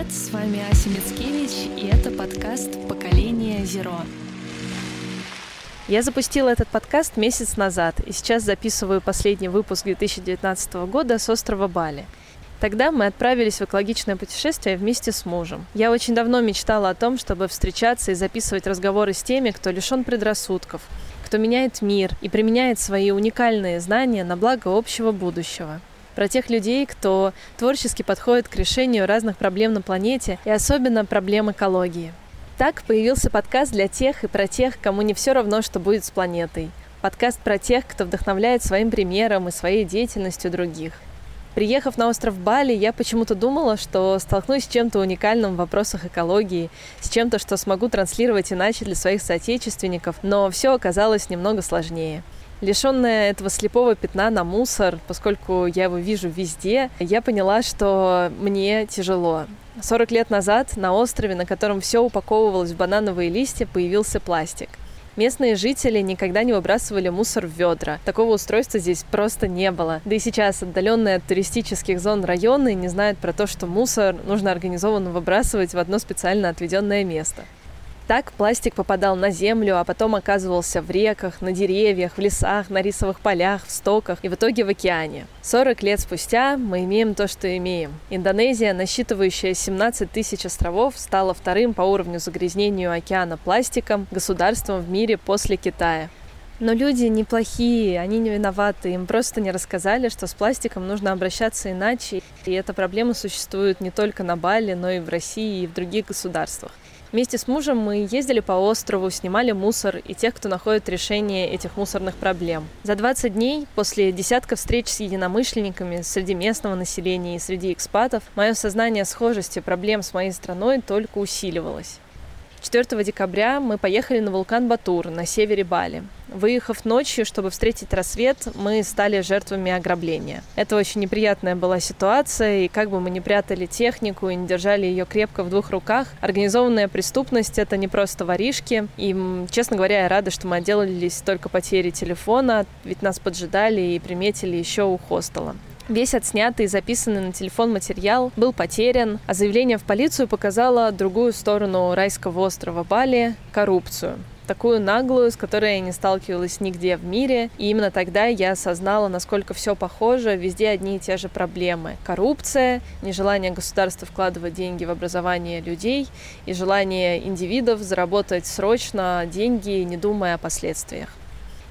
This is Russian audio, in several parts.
привет! С вами Ася Мицкевич, и это подкаст «Поколение Зеро». Я запустила этот подкаст месяц назад, и сейчас записываю последний выпуск 2019 года с острова Бали. Тогда мы отправились в экологичное путешествие вместе с мужем. Я очень давно мечтала о том, чтобы встречаться и записывать разговоры с теми, кто лишен предрассудков, кто меняет мир и применяет свои уникальные знания на благо общего будущего про тех людей, кто творчески подходит к решению разных проблем на планете и особенно проблем экологии. Так появился подкаст для тех и про тех, кому не все равно, что будет с планетой. Подкаст про тех, кто вдохновляет своим примером и своей деятельностью других. Приехав на остров Бали, я почему-то думала, что столкнусь с чем-то уникальным в вопросах экологии, с чем-то, что смогу транслировать иначе для своих соотечественников, но все оказалось немного сложнее. Лишенная этого слепого пятна на мусор, поскольку я его вижу везде, я поняла, что мне тяжело. 40 лет назад на острове, на котором все упаковывалось в банановые листья, появился пластик. Местные жители никогда не выбрасывали мусор в ведра. Такого устройства здесь просто не было. Да и сейчас отдаленные от туристических зон районы не знают про то, что мусор нужно организованно выбрасывать в одно специально отведенное место. Так пластик попадал на землю, а потом оказывался в реках, на деревьях, в лесах, на рисовых полях, в стоках и в итоге в океане. 40 лет спустя мы имеем то, что имеем. Индонезия, насчитывающая 17 тысяч островов, стала вторым по уровню загрязнению океана пластиком государством в мире после Китая. Но люди неплохие, они не виноваты, им просто не рассказали, что с пластиком нужно обращаться иначе. И эта проблема существует не только на Бали, но и в России и в других государствах. Вместе с мужем мы ездили по острову, снимали мусор и тех, кто находит решение этих мусорных проблем. За 20 дней, после десятка встреч с единомышленниками среди местного населения и среди экспатов, мое сознание схожести проблем с моей страной только усиливалось. 4 декабря мы поехали на вулкан Батур на севере Бали. Выехав ночью, чтобы встретить рассвет, мы стали жертвами ограбления. Это очень неприятная была ситуация, и как бы мы ни прятали технику и не держали ее крепко в двух руках, организованная преступность — это не просто воришки. И, честно говоря, я рада, что мы отделались только потери телефона, ведь нас поджидали и приметили еще у хостела. Весь отснятый и записанный на телефон материал был потерян, а заявление в полицию показало другую сторону райского острова Бали – коррупцию такую наглую, с которой я не сталкивалась нигде в мире. И именно тогда я осознала, насколько все похоже, везде одни и те же проблемы. Коррупция, нежелание государства вкладывать деньги в образование людей и желание индивидов заработать срочно деньги, не думая о последствиях.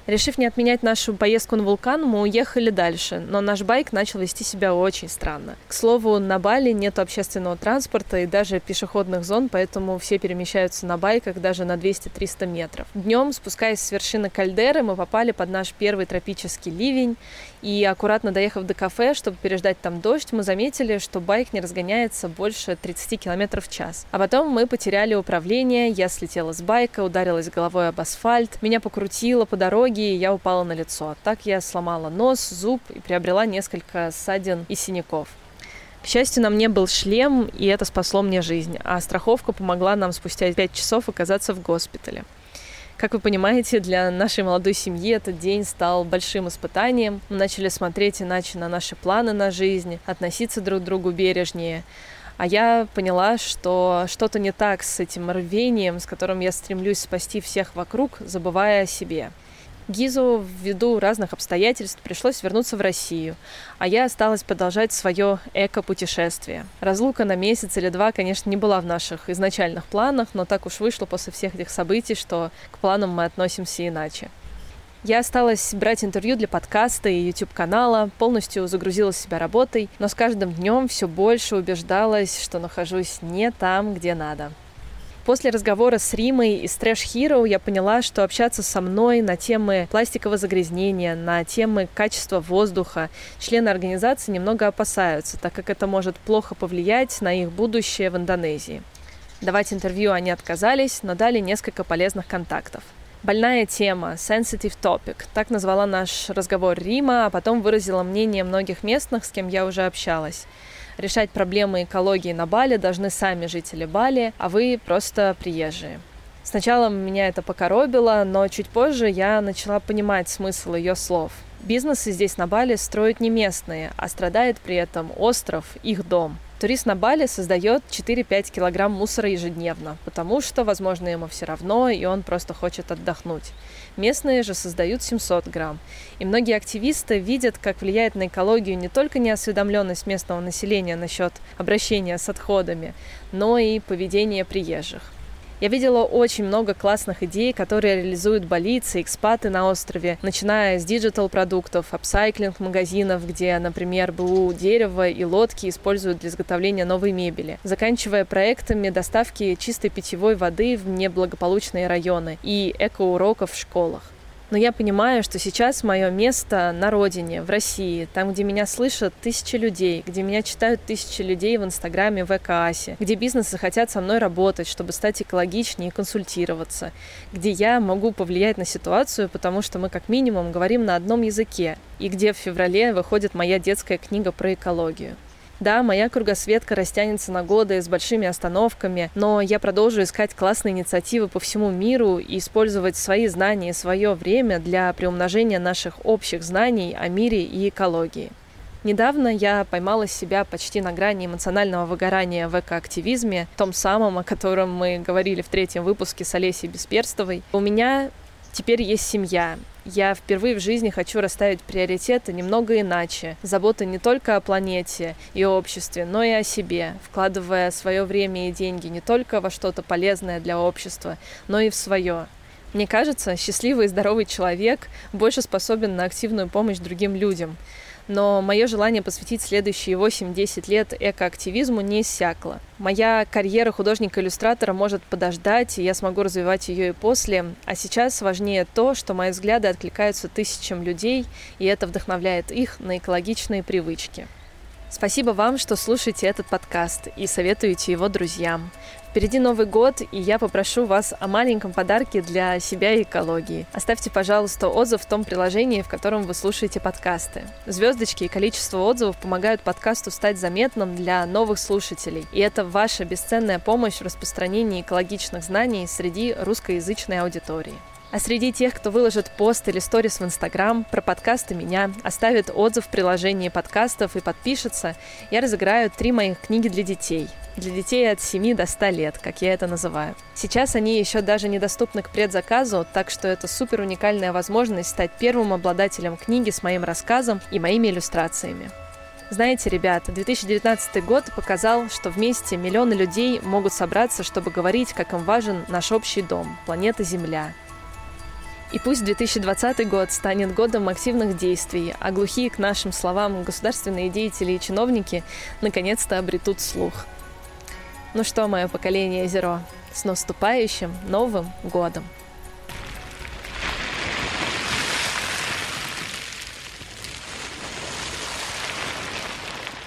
Решив не отменять нашу поездку на вулкан, мы уехали дальше, но наш байк начал вести себя очень странно. К слову, на Бали нет общественного транспорта и даже пешеходных зон, поэтому все перемещаются на байках даже на 200-300 метров. Днем, спускаясь с вершины кальдеры, мы попали под наш первый тропический ливень, и аккуратно доехав до кафе, чтобы переждать там дождь, мы заметили, что байк не разгоняется больше 30 км в час. А потом мы потеряли управление, я слетела с байка, ударилась головой об асфальт, меня покрутило по дороге, и я упала на лицо. Так я сломала нос, зуб и приобрела несколько ссадин и синяков. К счастью, на мне был шлем, и это спасло мне жизнь, а страховка помогла нам спустя 5 часов оказаться в госпитале. Как вы понимаете, для нашей молодой семьи этот день стал большим испытанием. Мы начали смотреть иначе на наши планы на жизнь, относиться друг к другу бережнее. А я поняла, что что-то не так с этим рвением, с которым я стремлюсь спасти всех вокруг, забывая о себе. Гизу ввиду разных обстоятельств пришлось вернуться в Россию, а я осталась продолжать свое эко-путешествие. Разлука на месяц или два, конечно, не была в наших изначальных планах, но так уж вышло после всех этих событий, что к планам мы относимся иначе. Я осталась брать интервью для подкаста и YouTube-канала, полностью загрузила себя работой, но с каждым днем все больше убеждалась, что нахожусь не там, где надо. После разговора с Римой из Trash Hero я поняла, что общаться со мной на темы пластикового загрязнения, на темы качества воздуха члены организации немного опасаются, так как это может плохо повлиять на их будущее в Индонезии. Давать интервью они отказались, но дали несколько полезных контактов. Больная тема, sensitive topic, так назвала наш разговор Рима, а потом выразила мнение многих местных, с кем я уже общалась решать проблемы экологии на Бали должны сами жители Бали, а вы просто приезжие. Сначала меня это покоробило, но чуть позже я начала понимать смысл ее слов. Бизнесы здесь на Бали строят не местные, а страдает при этом остров, их дом. Турист на Бали создает 4-5 килограмм мусора ежедневно, потому что, возможно, ему все равно, и он просто хочет отдохнуть. Местные же создают 700 грамм. И многие активисты видят, как влияет на экологию не только неосведомленность местного населения насчет обращения с отходами, но и поведение приезжих. Я видела очень много классных идей, которые реализуют балийцы, экспаты на острове, начиная с digital-продуктов, upcycling-магазинов, где, например, БУ дерево и лодки используют для изготовления новой мебели, заканчивая проектами доставки чистой питьевой воды в неблагополучные районы и эко-уроков в школах. Но я понимаю, что сейчас мое место на родине, в России, там, где меня слышат тысячи людей, где меня читают тысячи людей в Инстаграме, в ЭКАСе, где бизнесы хотят со мной работать, чтобы стать экологичнее и консультироваться, где я могу повлиять на ситуацию, потому что мы как минимум говорим на одном языке, и где в феврале выходит моя детская книга про экологию. Да, моя кругосветка растянется на годы с большими остановками, но я продолжу искать классные инициативы по всему миру и использовать свои знания и свое время для приумножения наших общих знаний о мире и экологии. Недавно я поймала себя почти на грани эмоционального выгорания в экоактивизме, том самом, о котором мы говорили в третьем выпуске с Олесей Бесперстовой. У меня теперь есть семья, я впервые в жизни хочу расставить приоритеты немного иначе. Забота не только о планете и обществе, но и о себе, вкладывая свое время и деньги не только во что-то полезное для общества, но и в свое. Мне кажется, счастливый и здоровый человек больше способен на активную помощь другим людям но мое желание посвятить следующие 8-10 лет экоактивизму не иссякло. Моя карьера художника-иллюстратора может подождать, и я смогу развивать ее и после, а сейчас важнее то, что мои взгляды откликаются тысячам людей, и это вдохновляет их на экологичные привычки. Спасибо вам, что слушаете этот подкаст и советуете его друзьям. Впереди Новый год, и я попрошу вас о маленьком подарке для себя и экологии. Оставьте, пожалуйста, отзыв в том приложении, в котором вы слушаете подкасты. Звездочки и количество отзывов помогают подкасту стать заметным для новых слушателей. И это ваша бесценная помощь в распространении экологичных знаний среди русскоязычной аудитории. А среди тех, кто выложит пост или сторис в Инстаграм про подкасты меня, оставит отзыв в приложении подкастов и подпишется, я разыграю три моих книги для детей. Для детей от 7 до 100 лет, как я это называю. Сейчас они еще даже недоступны к предзаказу, так что это супер уникальная возможность стать первым обладателем книги с моим рассказом и моими иллюстрациями. Знаете, ребята, 2019 год показал, что вместе миллионы людей могут собраться, чтобы говорить, как им важен наш общий дом, планета Земля, и пусть 2020 год станет годом активных действий, а глухие к нашим словам государственные деятели и чиновники наконец-то обретут слух. Ну что, мое поколение Зеро, с наступающим Новым годом!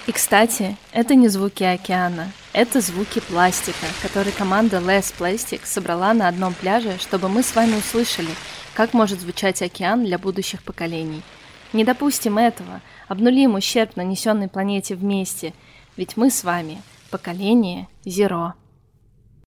И, кстати, это не звуки океана, это звуки пластика, который команда Less Plastic собрала на одном пляже, чтобы мы с вами услышали – как может звучать океан для будущих поколений? Не допустим этого, обнулим ущерб, нанесенный планете вместе, ведь мы с вами поколение Зеро.